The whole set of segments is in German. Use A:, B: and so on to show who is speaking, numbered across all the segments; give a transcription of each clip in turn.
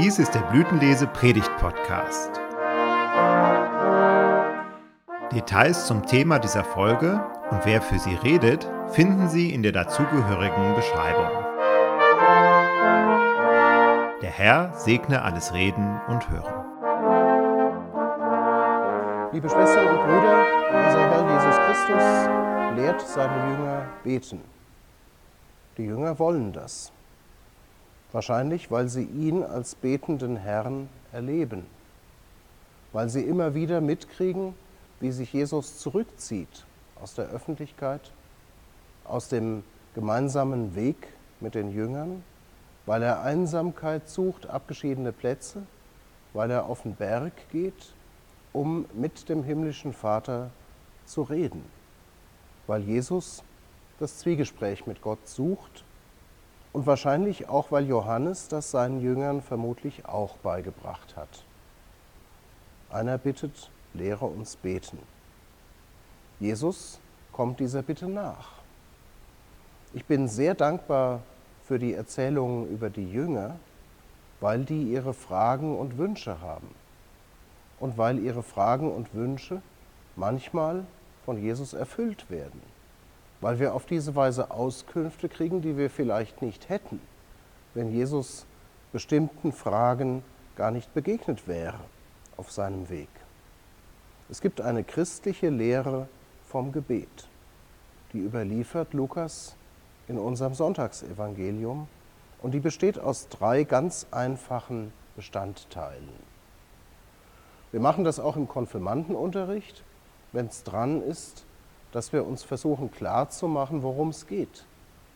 A: Dies ist der Blütenlese Predigt Podcast. Details zum Thema dieser Folge und wer für sie redet, finden Sie in der dazugehörigen Beschreibung. Der Herr segne alles Reden und Hören.
B: Liebe Schwestern und Brüder, unser Herr Jesus Christus lehrt seine Jünger beten. Die Jünger wollen das. Wahrscheinlich, weil sie ihn als betenden Herrn erleben, weil sie immer wieder mitkriegen, wie sich Jesus zurückzieht aus der Öffentlichkeit, aus dem gemeinsamen Weg mit den Jüngern, weil er Einsamkeit sucht, abgeschiedene Plätze, weil er auf den Berg geht, um mit dem himmlischen Vater zu reden, weil Jesus das Zwiegespräch mit Gott sucht und wahrscheinlich auch, weil Johannes das seinen Jüngern vermutlich auch beigebracht hat. Einer bittet, lehre uns beten. Jesus kommt dieser Bitte nach. Ich bin sehr dankbar für die Erzählungen über die Jünger, weil die ihre Fragen und Wünsche haben und weil ihre Fragen und Wünsche manchmal von Jesus erfüllt werden weil wir auf diese Weise Auskünfte kriegen, die wir vielleicht nicht hätten, wenn Jesus bestimmten Fragen gar nicht begegnet wäre auf seinem Weg. Es gibt eine christliche Lehre vom Gebet, die überliefert Lukas in unserem Sonntagsevangelium und die besteht aus drei ganz einfachen Bestandteilen. Wir machen das auch im Konfirmandenunterricht, wenn es dran ist, dass wir uns versuchen klarzumachen, worum es geht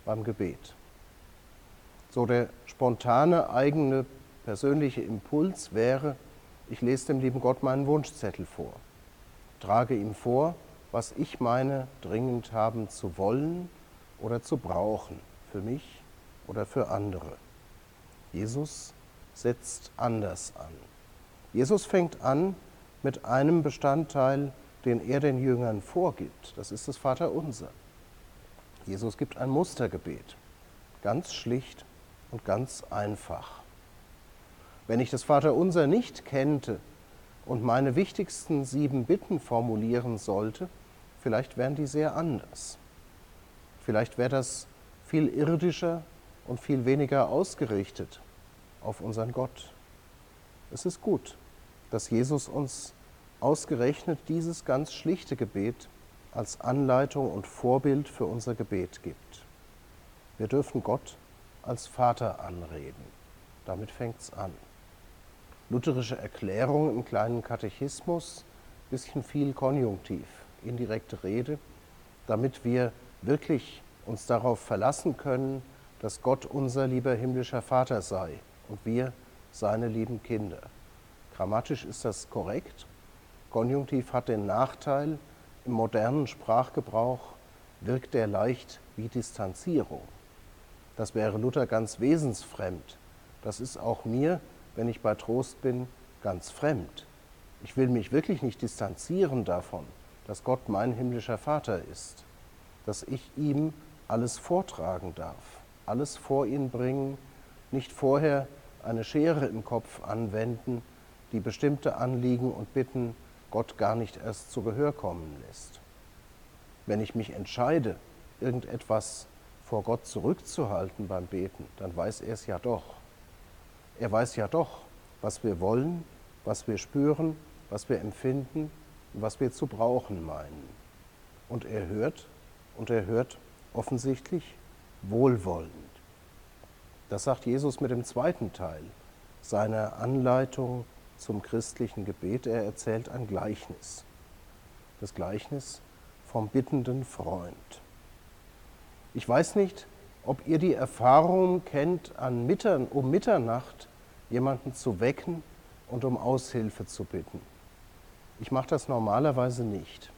B: beim Gebet. So der spontane eigene persönliche Impuls wäre, ich lese dem lieben Gott meinen Wunschzettel vor, trage ihm vor, was ich meine dringend haben zu wollen oder zu brauchen, für mich oder für andere. Jesus setzt anders an. Jesus fängt an mit einem Bestandteil, den er den Jüngern vorgibt. Das ist das Vaterunser. Jesus gibt ein Mustergebet, ganz schlicht und ganz einfach. Wenn ich das Vaterunser nicht kennte und meine wichtigsten sieben Bitten formulieren sollte, vielleicht wären die sehr anders. Vielleicht wäre das viel irdischer und viel weniger ausgerichtet auf unseren Gott. Es ist gut, dass Jesus uns ausgerechnet dieses ganz schlichte Gebet als Anleitung und Vorbild für unser Gebet gibt. Wir dürfen Gott als Vater anreden. Damit fängt es an. Lutherische Erklärung im kleinen Katechismus, bisschen viel Konjunktiv, indirekte Rede, damit wir wirklich uns darauf verlassen können, dass Gott unser lieber himmlischer Vater sei und wir seine lieben Kinder. Grammatisch ist das korrekt, Konjunktiv hat den Nachteil, im modernen Sprachgebrauch wirkt er leicht wie Distanzierung. Das wäre Luther ganz wesensfremd. Das ist auch mir, wenn ich bei Trost bin, ganz fremd. Ich will mich wirklich nicht distanzieren davon, dass Gott mein himmlischer Vater ist, dass ich ihm alles vortragen darf, alles vor ihn bringen, nicht vorher eine Schere im Kopf anwenden, die bestimmte Anliegen und Bitten Gott gar nicht erst zu Gehör kommen lässt. Wenn ich mich entscheide, irgendetwas vor Gott zurückzuhalten beim Beten, dann weiß er es ja doch. Er weiß ja doch, was wir wollen, was wir spüren, was wir empfinden und was wir zu brauchen meinen. Und er hört, und er hört offensichtlich wohlwollend. Das sagt Jesus mit dem zweiten Teil seiner Anleitung zum christlichen Gebet. Er erzählt ein Gleichnis. Das Gleichnis vom bittenden Freund. Ich weiß nicht, ob ihr die Erfahrung kennt, an Mittern, um Mitternacht jemanden zu wecken und um Aushilfe zu bitten. Ich mache das normalerweise nicht.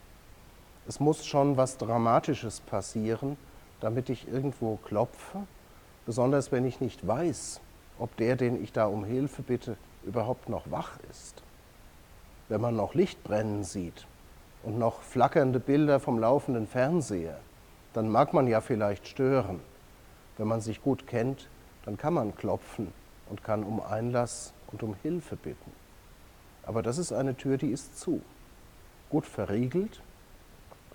B: Es muss schon was Dramatisches passieren, damit ich irgendwo klopfe, besonders wenn ich nicht weiß, ob der, den ich da um Hilfe bitte, überhaupt noch wach ist. Wenn man noch Licht brennen sieht und noch flackernde Bilder vom laufenden Fernseher, dann mag man ja vielleicht stören. Wenn man sich gut kennt, dann kann man klopfen und kann um Einlass und um Hilfe bitten. Aber das ist eine Tür, die ist zu, gut verriegelt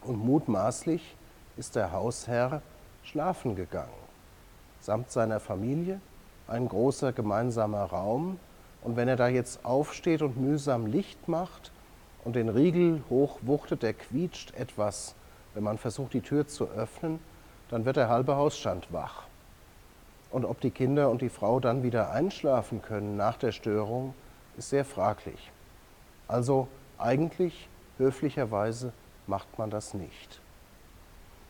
B: und mutmaßlich ist der Hausherr schlafen gegangen, samt seiner Familie, ein großer gemeinsamer Raum. Und wenn er da jetzt aufsteht und mühsam Licht macht und den Riegel hochwuchtet, der quietscht etwas, wenn man versucht, die Tür zu öffnen, dann wird der halbe Hausstand wach. Und ob die Kinder und die Frau dann wieder einschlafen können nach der Störung, ist sehr fraglich. Also eigentlich, höflicherweise, macht man das nicht.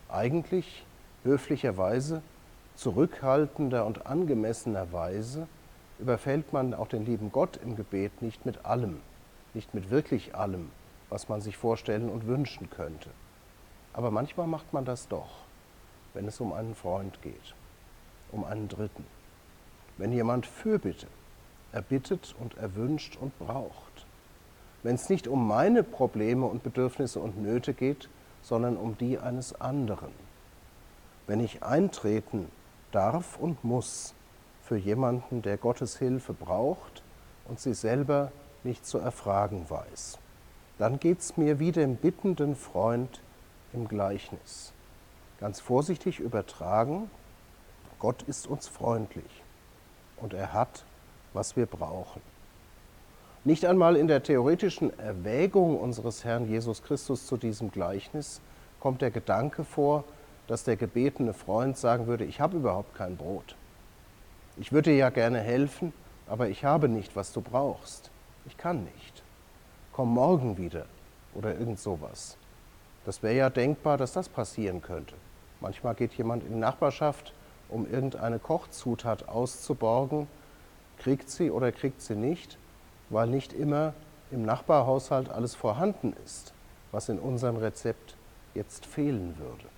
B: Eigentlich, höflicherweise, zurückhaltender und angemessenerweise überfällt man auch den lieben Gott im Gebet nicht mit allem, nicht mit wirklich allem, was man sich vorstellen und wünschen könnte. Aber manchmal macht man das doch, wenn es um einen Freund geht um einen Dritten. Wenn jemand Fürbitte erbittet und erwünscht und braucht. Wenn es nicht um meine Probleme und Bedürfnisse und Nöte geht, sondern um die eines anderen. Wenn ich eintreten darf und muss für jemanden, der Gottes Hilfe braucht und sie selber nicht zu erfragen weiß, dann geht es mir wie dem bittenden Freund im Gleichnis. Ganz vorsichtig übertragen, Gott ist uns freundlich und er hat, was wir brauchen. Nicht einmal in der theoretischen Erwägung unseres Herrn Jesus Christus zu diesem Gleichnis kommt der Gedanke vor, dass der gebetene Freund sagen würde, ich habe überhaupt kein Brot. Ich würde dir ja gerne helfen, aber ich habe nicht, was du brauchst. Ich kann nicht. Komm morgen wieder oder irgend sowas. Das wäre ja denkbar, dass das passieren könnte. Manchmal geht jemand in die Nachbarschaft um irgendeine Kochzutat auszuborgen, kriegt sie oder kriegt sie nicht, weil nicht immer im Nachbarhaushalt alles vorhanden ist, was in unserem Rezept jetzt fehlen würde.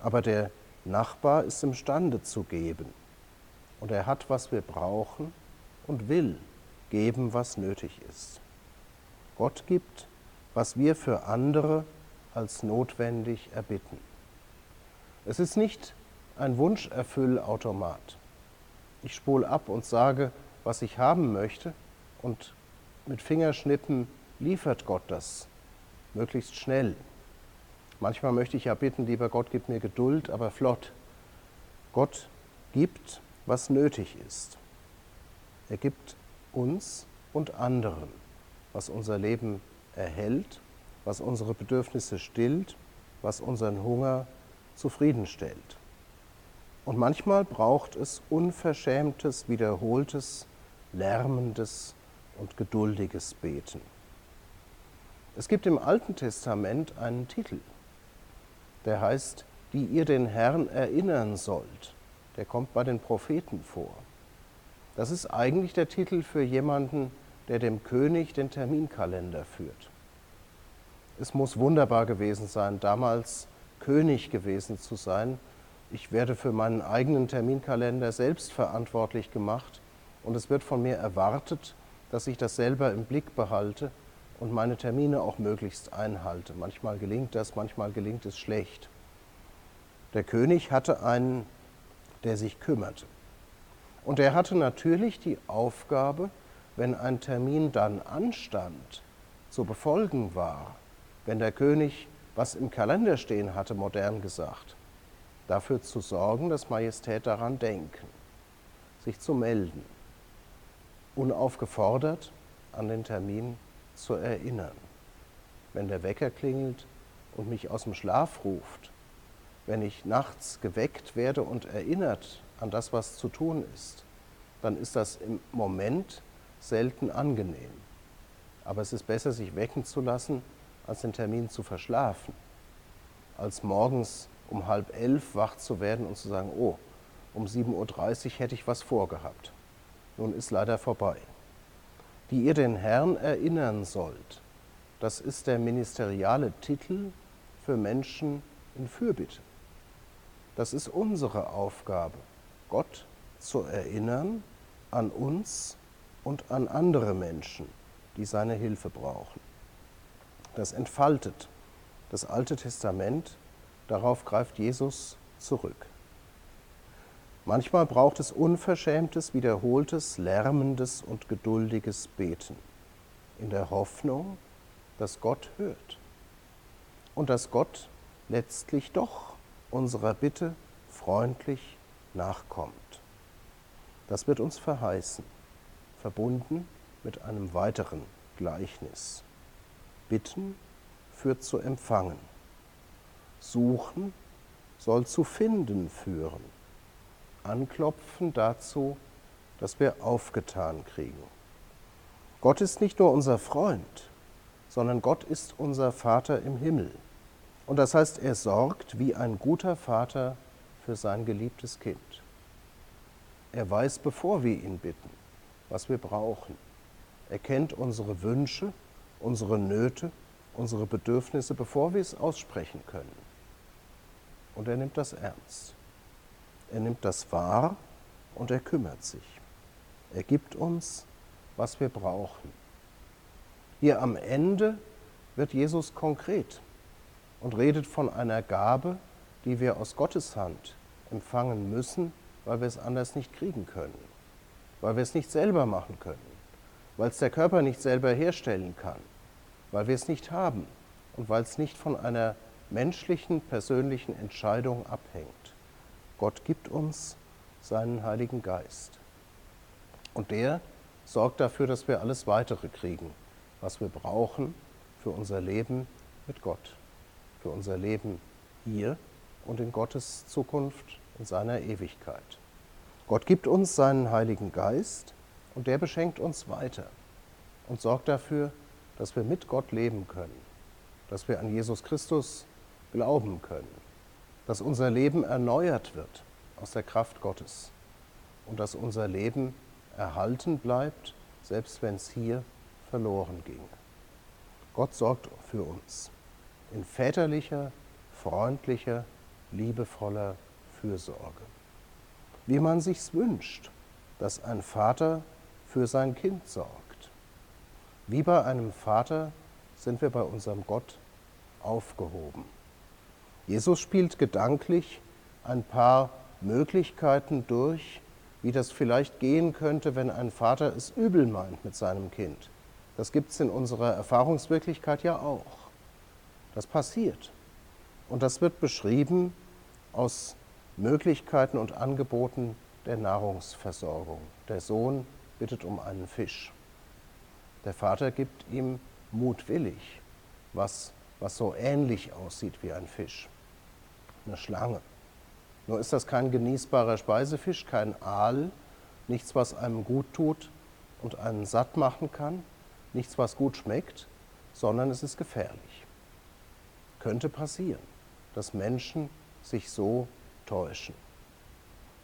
B: Aber der Nachbar ist imstande zu geben und er hat, was wir brauchen und will geben, was nötig ist. Gott gibt, was wir für andere als notwendig erbitten. Es ist nicht ein Wunscherfüllautomat. Ich spule ab und sage, was ich haben möchte und mit Fingerschnippen liefert Gott das möglichst schnell. Manchmal möchte ich ja bitten, lieber Gott, gib mir Geduld, aber flott. Gott gibt, was nötig ist. Er gibt uns und anderen, was unser Leben erhält, was unsere Bedürfnisse stillt, was unseren Hunger zufriedenstellt. Und manchmal braucht es unverschämtes, wiederholtes, lärmendes und geduldiges Beten. Es gibt im Alten Testament einen Titel, der heißt, die ihr den Herrn erinnern sollt. Der kommt bei den Propheten vor. Das ist eigentlich der Titel für jemanden, der dem König den Terminkalender führt. Es muss wunderbar gewesen sein, damals König gewesen zu sein, ich werde für meinen eigenen Terminkalender selbst verantwortlich gemacht und es wird von mir erwartet, dass ich das selber im Blick behalte und meine Termine auch möglichst einhalte. Manchmal gelingt das, manchmal gelingt es schlecht. Der König hatte einen, der sich kümmerte. Und er hatte natürlich die Aufgabe, wenn ein Termin dann anstand, zu befolgen war, wenn der König was im Kalender stehen hatte, modern gesagt, dafür zu sorgen, dass Majestät daran denken, sich zu melden, unaufgefordert an den Termin zu erinnern. Wenn der Wecker klingelt und mich aus dem Schlaf ruft, wenn ich nachts geweckt werde und erinnert an das, was zu tun ist, dann ist das im Moment selten angenehm. Aber es ist besser, sich wecken zu lassen, als den Termin zu verschlafen, als morgens um halb elf wach zu werden und zu sagen, oh, um 7.30 Uhr hätte ich was vorgehabt. Nun ist leider vorbei. Die ihr den Herrn erinnern sollt, das ist der ministeriale Titel für Menschen in Fürbitte. Das ist unsere Aufgabe, Gott zu erinnern an uns und an andere Menschen, die seine Hilfe brauchen. Das entfaltet das Alte Testament Darauf greift Jesus zurück. Manchmal braucht es unverschämtes, wiederholtes, lärmendes und geduldiges Beten in der Hoffnung, dass Gott hört und dass Gott letztlich doch unserer Bitte freundlich nachkommt. Das wird uns verheißen, verbunden mit einem weiteren Gleichnis. Bitten führt zu empfangen. Suchen soll zu finden führen. Anklopfen dazu, dass wir aufgetan kriegen. Gott ist nicht nur unser Freund, sondern Gott ist unser Vater im Himmel. Und das heißt, er sorgt wie ein guter Vater für sein geliebtes Kind. Er weiß, bevor wir ihn bitten, was wir brauchen. Er kennt unsere Wünsche, unsere Nöte, unsere Bedürfnisse, bevor wir es aussprechen können. Und er nimmt das ernst. Er nimmt das wahr und er kümmert sich. Er gibt uns, was wir brauchen. Hier am Ende wird Jesus konkret und redet von einer Gabe, die wir aus Gottes Hand empfangen müssen, weil wir es anders nicht kriegen können, weil wir es nicht selber machen können, weil es der Körper nicht selber herstellen kann, weil wir es nicht haben und weil es nicht von einer menschlichen, persönlichen Entscheidung abhängt. Gott gibt uns seinen Heiligen Geist. Und der sorgt dafür, dass wir alles Weitere kriegen, was wir brauchen für unser Leben mit Gott, für unser Leben hier und in Gottes Zukunft in seiner Ewigkeit. Gott gibt uns seinen Heiligen Geist und der beschenkt uns weiter und sorgt dafür, dass wir mit Gott leben können, dass wir an Jesus Christus glauben können, dass unser Leben erneuert wird aus der Kraft Gottes und dass unser Leben erhalten bleibt, selbst wenn es hier verloren ging. Gott sorgt für uns in väterlicher, freundlicher, liebevoller Fürsorge. Wie man sich's wünscht, dass ein Vater für sein Kind sorgt. Wie bei einem Vater sind wir bei unserem Gott aufgehoben. Jesus spielt gedanklich ein paar Möglichkeiten durch, wie das vielleicht gehen könnte, wenn ein Vater es übel meint mit seinem Kind. Das gibt es in unserer Erfahrungswirklichkeit ja auch. Das passiert. Und das wird beschrieben aus Möglichkeiten und Angeboten der Nahrungsversorgung. Der Sohn bittet um einen Fisch. Der Vater gibt ihm mutwillig was, was so ähnlich aussieht wie ein Fisch. Eine Schlange. Nur ist das kein genießbarer Speisefisch, kein Aal, nichts, was einem gut tut und einen satt machen kann, nichts, was gut schmeckt, sondern es ist gefährlich. Könnte passieren, dass Menschen sich so täuschen.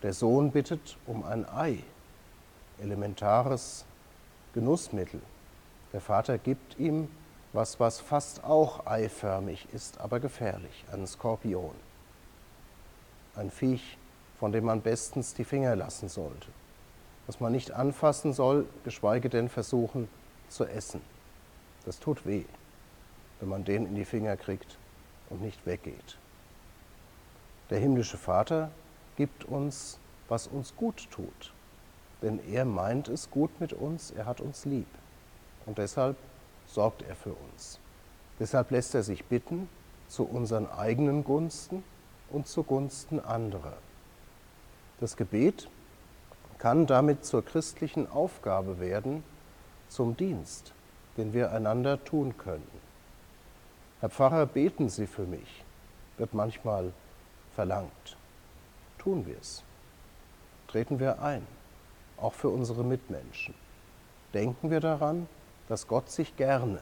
B: Der Sohn bittet um ein Ei, elementares Genussmittel. Der Vater gibt ihm was, was fast auch eiförmig ist, aber gefährlich, einen Skorpion. Ein Viech, von dem man bestens die Finger lassen sollte, was man nicht anfassen soll, geschweige denn versuchen zu essen. Das tut weh, wenn man den in die Finger kriegt und nicht weggeht. Der himmlische Vater gibt uns, was uns gut tut, denn er meint es gut mit uns, er hat uns lieb und deshalb sorgt er für uns. Deshalb lässt er sich bitten zu unseren eigenen Gunsten und zugunsten anderer. Das Gebet kann damit zur christlichen Aufgabe werden, zum Dienst, den wir einander tun können. Herr Pfarrer, beten Sie für mich, wird manchmal verlangt. Tun wir es. Treten wir ein, auch für unsere Mitmenschen. Denken wir daran, dass Gott sich gerne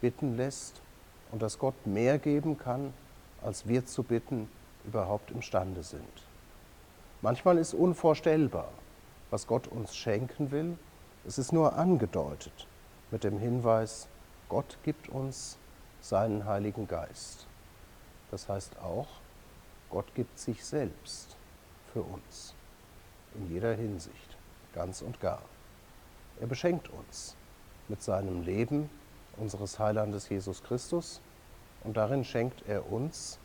B: bitten lässt und dass Gott mehr geben kann, als wir zu bitten überhaupt imstande sind. Manchmal ist unvorstellbar, was Gott uns schenken will. Es ist nur angedeutet mit dem Hinweis, Gott gibt uns seinen Heiligen Geist. Das heißt auch, Gott gibt sich selbst für uns in jeder Hinsicht, ganz und gar. Er beschenkt uns mit seinem Leben unseres Heilandes Jesus Christus und darin schenkt er uns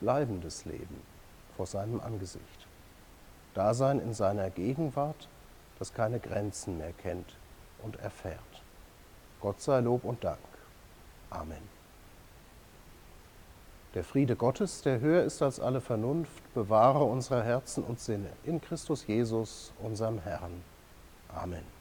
B: bleibendes Leben vor seinem Angesicht. Dasein in seiner Gegenwart, das keine Grenzen mehr kennt und erfährt. Gott sei Lob und Dank. Amen. Der Friede Gottes, der höher ist als alle Vernunft, bewahre unsere Herzen und Sinne in Christus Jesus, unserem Herrn. Amen.